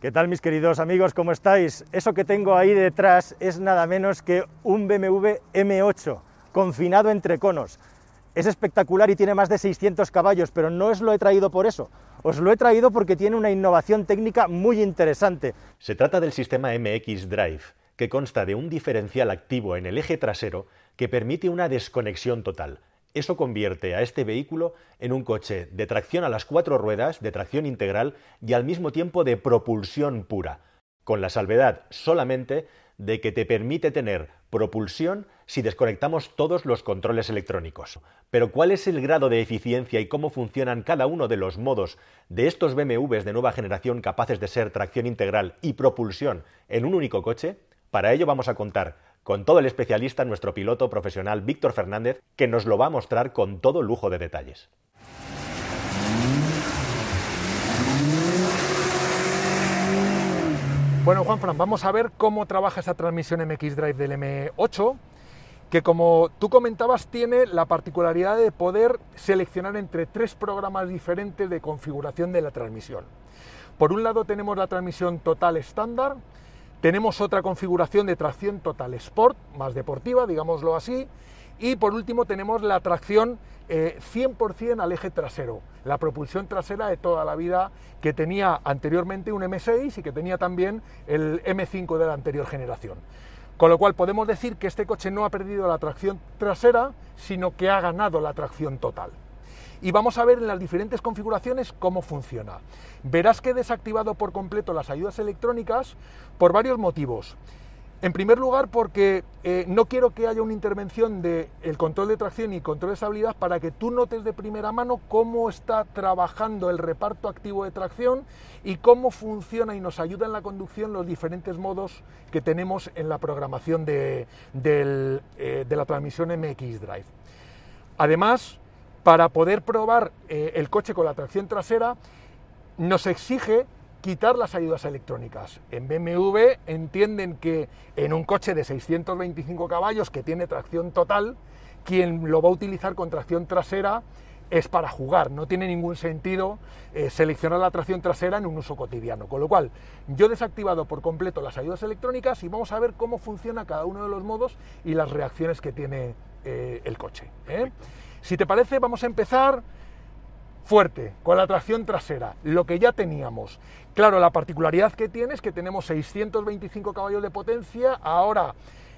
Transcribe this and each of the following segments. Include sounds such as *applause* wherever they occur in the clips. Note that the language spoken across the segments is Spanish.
¿Qué tal mis queridos amigos? ¿Cómo estáis? Eso que tengo ahí detrás es nada menos que un BMW M8 confinado entre conos. Es espectacular y tiene más de 600 caballos, pero no os lo he traído por eso. Os lo he traído porque tiene una innovación técnica muy interesante. Se trata del sistema MX Drive, que consta de un diferencial activo en el eje trasero que permite una desconexión total. Eso convierte a este vehículo en un coche de tracción a las cuatro ruedas, de tracción integral y al mismo tiempo de propulsión pura, con la salvedad solamente de que te permite tener propulsión si desconectamos todos los controles electrónicos. Pero ¿cuál es el grado de eficiencia y cómo funcionan cada uno de los modos de estos BMWs de nueva generación capaces de ser tracción integral y propulsión en un único coche? Para ello vamos a contar con todo el especialista, nuestro piloto profesional Víctor Fernández, que nos lo va a mostrar con todo lujo de detalles. Bueno, Juanfran, vamos a ver cómo trabaja esa transmisión MX Drive del M8, que como tú comentabas tiene la particularidad de poder seleccionar entre tres programas diferentes de configuración de la transmisión. Por un lado tenemos la transmisión total estándar, tenemos otra configuración de tracción total sport, más deportiva, digámoslo así. Y por último tenemos la tracción 100% eh, al eje trasero, la propulsión trasera de toda la vida que tenía anteriormente un M6 y que tenía también el M5 de la anterior generación. Con lo cual podemos decir que este coche no ha perdido la tracción trasera, sino que ha ganado la tracción total y vamos a ver en las diferentes configuraciones cómo funciona. Verás que he desactivado por completo las ayudas electrónicas por varios motivos. En primer lugar, porque eh, no quiero que haya una intervención del el control de tracción y control de estabilidad para que tú notes de primera mano cómo está trabajando el reparto activo de tracción y cómo funciona y nos ayuda en la conducción los diferentes modos que tenemos en la programación de, eh, de la transmisión MX Drive. Además, para poder probar eh, el coche con la tracción trasera, nos exige quitar las ayudas electrónicas. En BMW entienden que en un coche de 625 caballos que tiene tracción total, quien lo va a utilizar con tracción trasera es para jugar, no tiene ningún sentido eh, seleccionar la tracción trasera en un uso cotidiano. Con lo cual, yo he desactivado por completo las ayudas electrónicas y vamos a ver cómo funciona cada uno de los modos y las reacciones que tiene eh, el coche. Si te parece, vamos a empezar fuerte, con la tracción trasera, lo que ya teníamos. Claro, la particularidad que tiene es que tenemos 625 caballos de potencia, ahora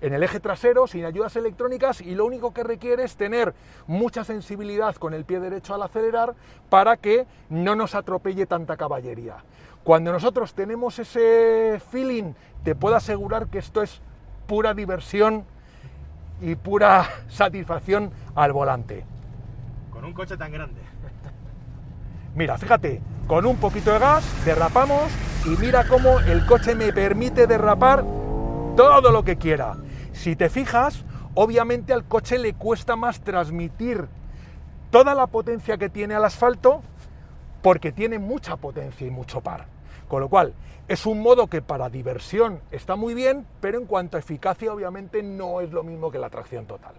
en el eje trasero, sin ayudas electrónicas, y lo único que requiere es tener mucha sensibilidad con el pie derecho al acelerar para que no nos atropelle tanta caballería. Cuando nosotros tenemos ese feeling, te puedo asegurar que esto es pura diversión y pura satisfacción al volante. Con un coche tan grande. Mira, fíjate, con un poquito de gas derrapamos y mira cómo el coche me permite derrapar todo lo que quiera. Si te fijas, obviamente al coche le cuesta más transmitir toda la potencia que tiene al asfalto porque tiene mucha potencia y mucho par. Con lo cual, es un modo que para diversión está muy bien, pero en cuanto a eficacia obviamente no es lo mismo que la tracción total.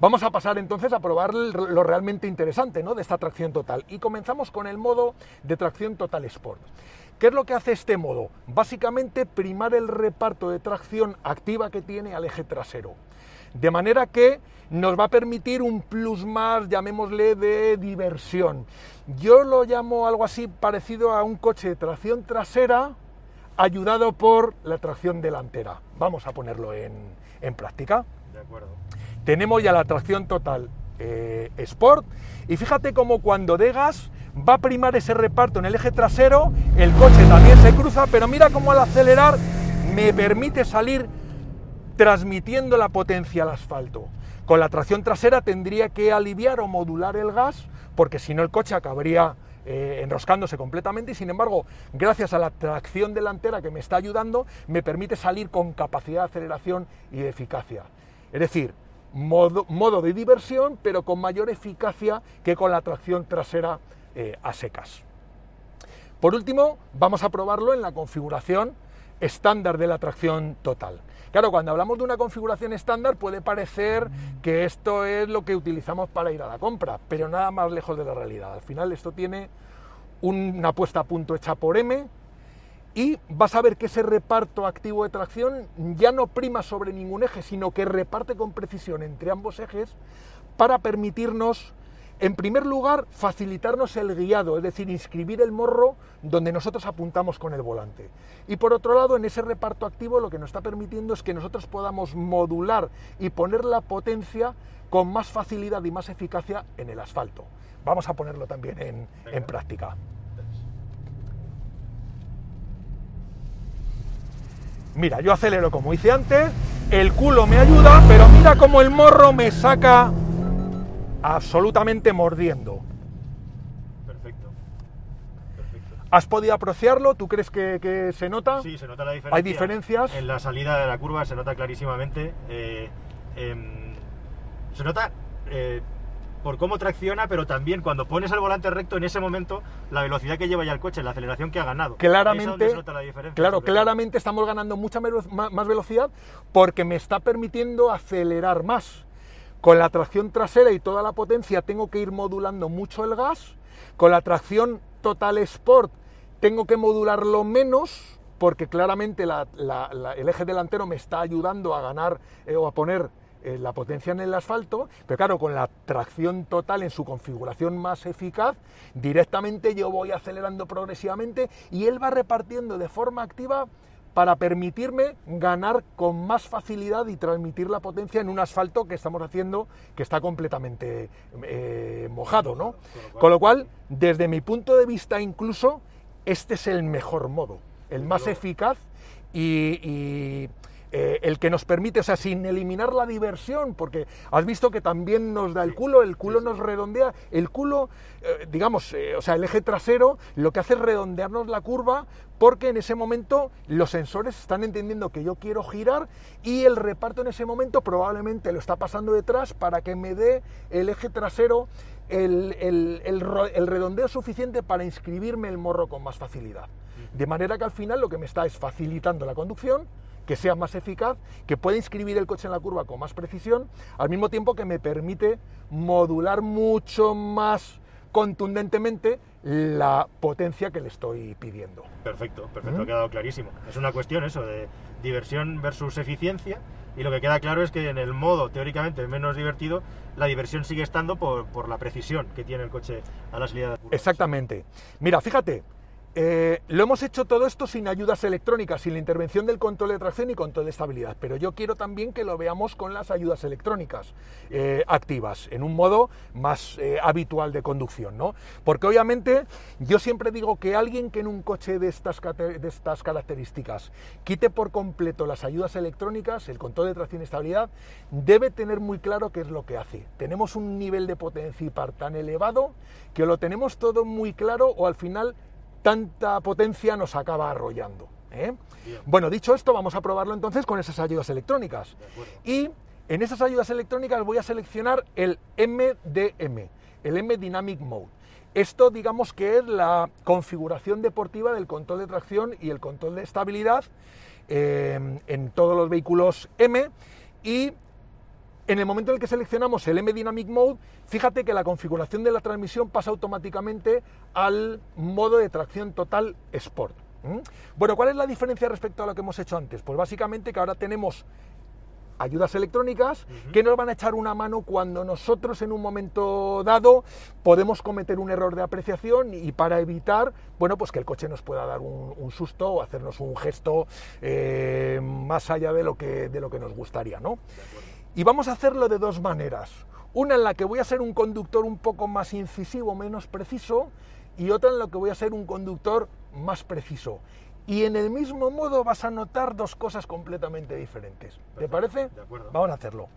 Vamos a pasar entonces a probar lo realmente interesante ¿no? de esta tracción total y comenzamos con el modo de tracción total Sport. ¿Qué es lo que hace este modo? Básicamente primar el reparto de tracción activa que tiene al eje trasero. De manera que nos va a permitir un plus más, llamémosle, de diversión. Yo lo llamo algo así parecido a un coche de tracción trasera ayudado por la tracción delantera. Vamos a ponerlo en, práctica. De acuerdo. Tenemos ya la tracción total eh, Sport y fíjate cómo cuando degas va a primar ese reparto en el eje trasero, el coche también se cruza, pero mira cómo al acelerar me permite salir transmitiendo la potencia al asfalto. Con la tracción trasera tendría que aliviar o modular el gas, porque si no el coche acabaría eh, enroscándose completamente y sin embargo, gracias a la tracción delantera que me está ayudando, me permite salir con capacidad de aceleración y de eficacia. Es decir, modo, modo de diversión, pero con mayor eficacia que con la tracción trasera eh, a secas. Por último, vamos a probarlo en la configuración estándar de la tracción total. Claro, cuando hablamos de una configuración estándar puede parecer que esto es lo que utilizamos para ir a la compra, pero nada más lejos de la realidad. Al final esto tiene una puesta a punto hecha por M y vas a ver que ese reparto activo de tracción ya no prima sobre ningún eje, sino que reparte con precisión entre ambos ejes para permitirnos, en primer lugar, facilitarnos el guiado, es decir, inscribir el morro donde nosotros apuntamos con el volante. Y por otro lado, en ese reparto activo lo que nos está permitiendo es que nosotros podamos modular y poner la potencia con más facilidad y más eficacia en el asfalto. Vamos a ponerlo también en, en práctica. Mira, yo acelero como hice antes, el culo me ayuda, pero mira cómo el morro me saca absolutamente mordiendo. Perfecto. Perfecto. ¿Has podido apreciarlo? ¿Tú crees que, que se nota? Sí, se nota la diferencia. ¿Hay diferencias? En la salida de la curva se nota clarísimamente. eh, em, se nota eh, por cómo tracciona, pero también cuando pones el volante recto, en ese momento, la velocidad que lleva ya el coche, la aceleración que ha ganado. Ahí es Claramente, donde se nota la diferencia. claro, claramente estamos ganando mucha más velocidad porque me está permitiendo acelerar más. Con la tracción trasera y toda la potencia tengo que ir modulando mucho el gas. Con la tracción Total Sport tengo que modularlo menos porque claramente la- la- la- el eje delantero me está ayudando a ganar eh, o a poner eh, la potencia en el asfalto, pero claro, con la tracción total en su configuración más eficaz, directamente yo voy acelerando progresivamente y él va repartiendo de forma activa para permitirme ganar con más facilidad y transmitir la potencia en un asfalto que estamos haciendo que está completamente eh, mojado, ¿no? Con lo cual, desde mi punto de vista incluso, este es el mejor modo, el más eficaz y, y, eh, el que nos permite, o sea, sin eliminar la diversión, porque has visto que también nos da el culo, el culo nos redondea, el culo, eh, digamos, eh, o sea, el eje trasero lo que hace es redondearnos la curva porque en ese momento los sensores están entendiendo que yo quiero girar y el reparto en ese momento probablemente lo está pasando detrás para que me dé el eje trasero el, el- el redondeo suficiente para inscribirme el morro con más facilidad. De manera que al final lo que me está es facilitando la conducción, que sea más eficaz, que pueda inscribir el coche en la curva con más precisión, al mismo tiempo que me permite modular mucho más contundentemente la potencia que le estoy pidiendo. Perfecto, perfecto, ¿Mm? ha quedado clarísimo. Es una cuestión eso de diversión versus eficiencia y lo que queda claro es que en el modo teóricamente menos divertido la diversión sigue estando por, por la precisión que tiene el coche a la salida de. Exactamente. Mira, fíjate, eh, lo hemos hecho todo esto sin ayudas electrónicas, sin la intervención del control de tracción y control de estabilidad, pero yo quiero también que lo veamos con las ayudas electrónicas eh, activas, en un modo más eh, habitual de conducción, ¿no? Porque obviamente yo siempre digo que alguien que en un coche de estas, de estas características quite por completo las ayudas electrónicas, el control de tracción y estabilidad, debe tener muy claro qué es lo que hace. Tenemos un nivel de potencia tan elevado que lo tenemos todo muy claro o al final tanta potencia nos acaba arrollando. ¿eh? Bueno, dicho esto, vamos a probarlo entonces con esas ayudas electrónicas. Y en esas ayudas electrónicas voy a seleccionar el MDM, el M Dynamic Mode. Esto digamos que es la configuración deportiva del control de tracción y el control de estabilidad eh, en todos los vehículos M y en el momento en el que seleccionamos el M Dynamic Mode, fíjate que la configuración de la transmisión pasa automáticamente al modo de tracción total Sport. Bueno, ¿cuál es la diferencia respecto a lo que hemos hecho antes? Pues básicamente que ahora tenemos ayudas electrónicas que nos van a echar una mano cuando nosotros en un momento dado podemos cometer un error de apreciación y para evitar, bueno, pues que el coche nos pueda dar un, un susto o hacernos un gesto eh, más allá de lo que, de lo que nos gustaría, ¿no? Y vamos a hacerlo de dos maneras. Una en la que voy a ser un conductor un poco más incisivo, menos preciso, y otra en la que voy a ser un conductor más preciso. Y en el mismo modo vas a notar dos cosas completamente diferentes. ¿Te parece? de acuerdo. Vamos a hacerlo.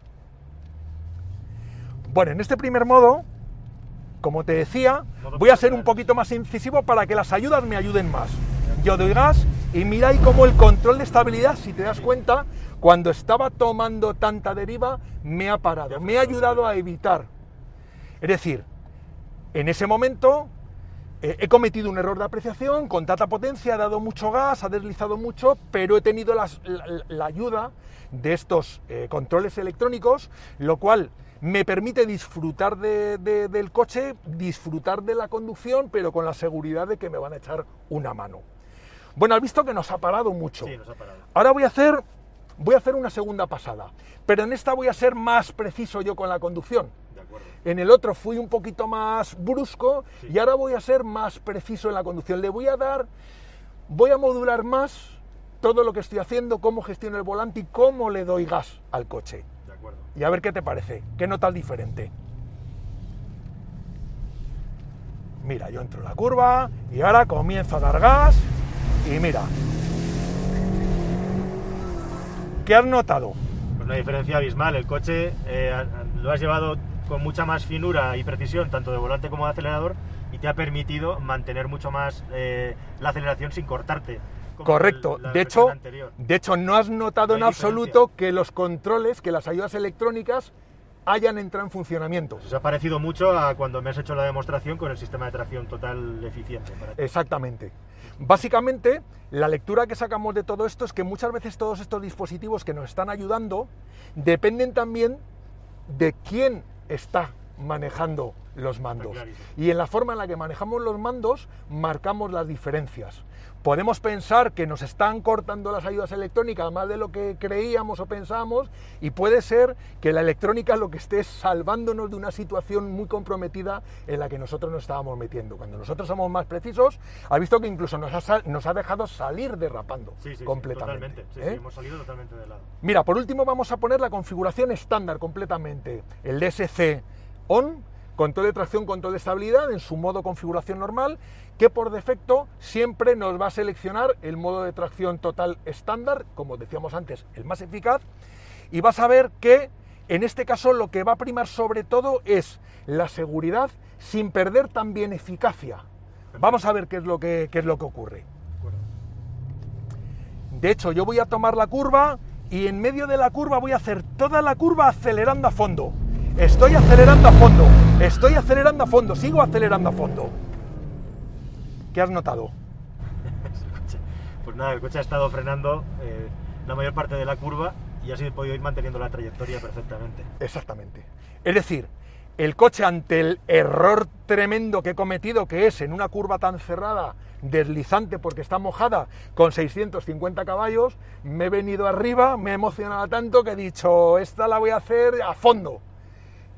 Bueno, en este primer modo, como te decía, voy a ser un poquito más incisivo para que las ayudas me ayuden más. Yo doy gas y mira ahí cómo el control de estabilidad, si te das cuenta, cuando estaba tomando tanta deriva, me ha parado, me ha ayudado a evitar. Es decir, en ese momento eh, he cometido un error de apreciación, con tanta potencia, ha dado mucho gas, ha deslizado mucho, pero he tenido las- la, la ayuda de estos eh, controles electrónicos, lo cual me permite disfrutar de- de- del coche, disfrutar de la conducción, pero con la seguridad de que me van a echar una mano. Bueno, has visto que nos ha parado mucho. Sí, nos ha parado. Ahora voy a hacer voy a hacer una segunda pasada, pero en esta voy a ser más preciso yo con la conducción. De acuerdo. En el otro fui un poquito más brusco y ahora voy a ser más preciso en la conducción. Le voy a dar, voy a modular más todo lo que estoy haciendo, cómo gestiono el volante y cómo le doy gas al coche. De acuerdo. Y a ver qué te parece, qué notas diferente. Mira, yo entro en la curva y ahora comienzo a dar gas y mira. ¿Qué has notado? Pues una diferencia abismal. El coche eh, lo has llevado con mucha más finura y precisión, tanto de volante como de acelerador, y te ha permitido mantener mucho más eh, la aceleración sin cortarte. Correcto. el- De hecho, anterior. de hecho, no has notado No en absoluto que los controles, que las ayudas electrónicas hayan entrado en funcionamiento. Se ha parecido mucho a cuando me has hecho la demostración con el sistema de tracción total eficiente. Exactamente. Básicamente, la lectura que sacamos de todo esto es que muchas veces todos estos dispositivos que nos están ayudando dependen también de quién está manejando los mandos. Y en la forma en la que manejamos los mandos marcamos las diferencias. Podemos pensar que nos están cortando las ayudas electrónicas más de lo que creíamos o pensábamos y puede ser que la electrónica lo que esté es salvándonos de una situación muy comprometida en la que nosotros nos estábamos metiendo. Cuando nosotros somos más precisos, ha visto que incluso nos ha, sal- nos ha dejado salir derrapando Sí, sí, sí, completamente. totalmente. Sí, ¿eh? sí, hemos salido totalmente de lado. Mira, por último vamos a poner la configuración estándar completamente. El DSC ON, control de tracción, control de estabilidad en su modo configuración normal, que por defecto siempre nos va a seleccionar el modo de tracción total estándar, como decíamos antes, el más eficaz, y vas a ver que en este caso lo que va a primar sobre todo es la seguridad sin perder también eficacia. Vamos a ver qué es lo que, qué es lo que ocurre. De hecho, yo voy a tomar la curva y en medio de la curva voy a hacer toda la curva acelerando a fondo. Estoy acelerando a fondo, estoy acelerando a fondo, sigo acelerando a fondo. ¿Qué has notado? Pues nada, el coche ha estado frenando eh, la mayor parte de la curva y así he podido ir manteniendo la trayectoria perfectamente. Exactamente. Es decir, el coche ante el error tremendo que he cometido, que es en una curva tan cerrada, deslizante porque está mojada, con 650 caballos, me he venido arriba, me he emocionado tanto que he dicho, esta la voy a hacer a fondo.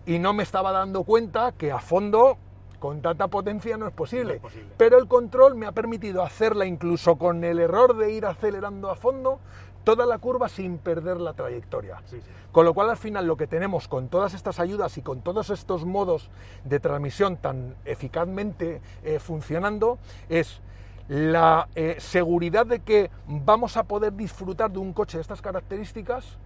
Y no me estaba dando cuenta que a fondo, con tanta potencia, no es posible. No es posible. Pero el control me ha permitido hacerla incluso con el error de ir acelerando a fondo, toda la curva sin perder la trayectoria. Sí, sí. Con lo cual al final lo que tenemos con todas estas ayudas y con todos estos modos de transmisión tan eficazmente eh, funcionando es la eh, seguridad de que vamos a poder disfrutar de un coche de estas características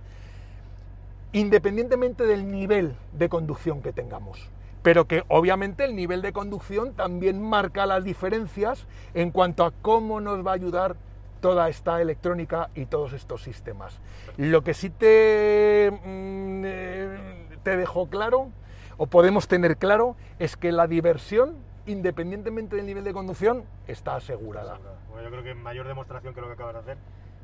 independientemente del nivel de conducción que tengamos. Pero que obviamente el nivel de conducción también marca las diferencias en cuanto a cómo nos va a ayudar toda esta electrónica y todos estos sistemas. Lo que sí te, mm, eh, te dejo claro, o podemos tener claro, es que la diversión, independientemente del nivel de conducción, está asegurada. Yo creo que mayor demostración que lo que acabas de hacer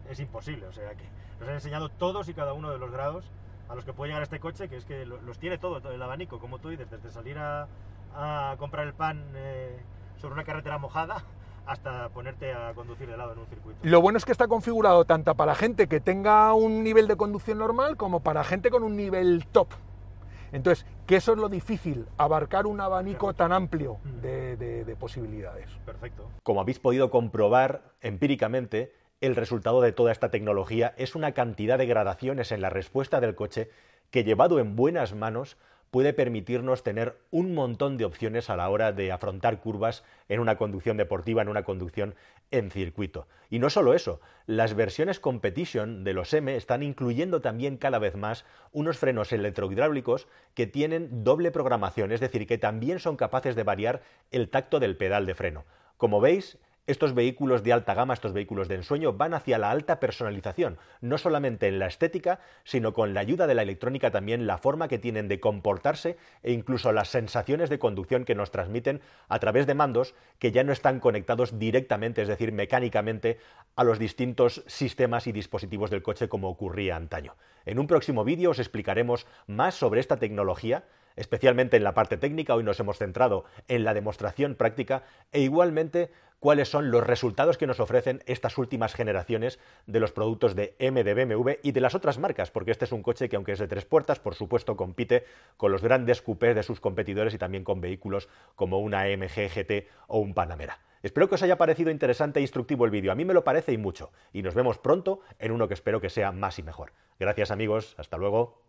es imposible. O sea que nos han enseñado todos y cada uno de los grados a los que puede llegar este coche, que es que lo- los tiene todo, todo el abanico, como tú dices, desde salir a, a comprar el pan eh, sobre una carretera mojada *laughs* hasta ponerte a conducir de lado en un circuito. Lo bueno es que está configurado tanto para gente que tenga un nivel de conducción normal como para gente con un nivel top. Entonces, que eso es lo difícil, abarcar un abanico tan amplio de, de- de posibilidades. Perfecto. Como habéis podido comprobar empíricamente, el resultado de toda esta tecnología es una cantidad de gradaciones en la respuesta del coche que llevado en buenas manos puede permitirnos tener un montón de opciones a la hora de afrontar curvas en una conducción deportiva, en una conducción en circuito. Y no solo eso, las versiones competition de los M están incluyendo también cada vez más unos frenos electrohidráulicos que tienen doble programación, es decir, que también son capaces de variar el tacto del pedal de freno. Como veis, estos vehículos de alta gama, estos vehículos de ensueño, van hacia la alta personalización, no solamente en la estética, sino con la ayuda de la electrónica también, la forma que tienen de comportarse e incluso las sensaciones de conducción que nos transmiten a través de mandos que ya no están conectados directamente, es decir, mecánicamente, a los distintos sistemas y dispositivos del coche como ocurría antaño. En un próximo vídeo os explicaremos más sobre esta tecnología especialmente en la parte técnica, hoy nos hemos centrado en la demostración práctica, e igualmente cuáles son los resultados que nos ofrecen estas últimas generaciones de los productos de M y de las otras marcas, porque este es un coche que aunque es de tres puertas, por supuesto compite con los grandes coupés de sus competidores y también con vehículos como una AMG GT o un Panamera. Espero que os haya parecido interesante e instructivo el vídeo, a mí me lo parece y mucho, y nos vemos pronto en uno que espero que sea más y mejor. Gracias amigos, hasta luego.